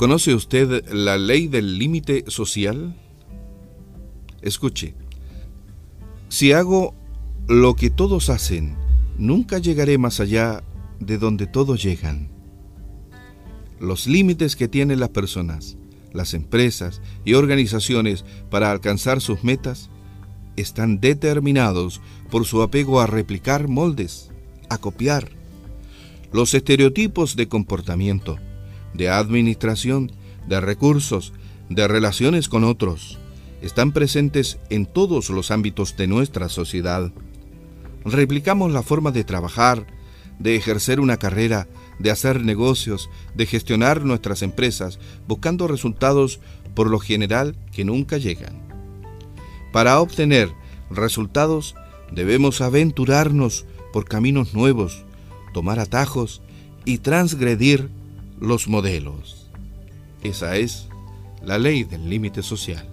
¿Conoce usted la ley del límite social? Escuche, si hago lo que todos hacen, nunca llegaré más allá de donde todos llegan. Los límites que tienen las personas, las empresas y organizaciones para alcanzar sus metas están determinados por su apego a replicar moldes, a copiar. Los estereotipos de comportamiento, de administración, de recursos, de relaciones con otros, están presentes en todos los ámbitos de nuestra sociedad. Replicamos la forma de trabajar, de ejercer una carrera, de hacer negocios, de gestionar nuestras empresas, buscando resultados por lo general que nunca llegan. Para obtener resultados debemos aventurarnos por caminos nuevos, tomar atajos y transgredir los modelos. Esa es la ley del límite social.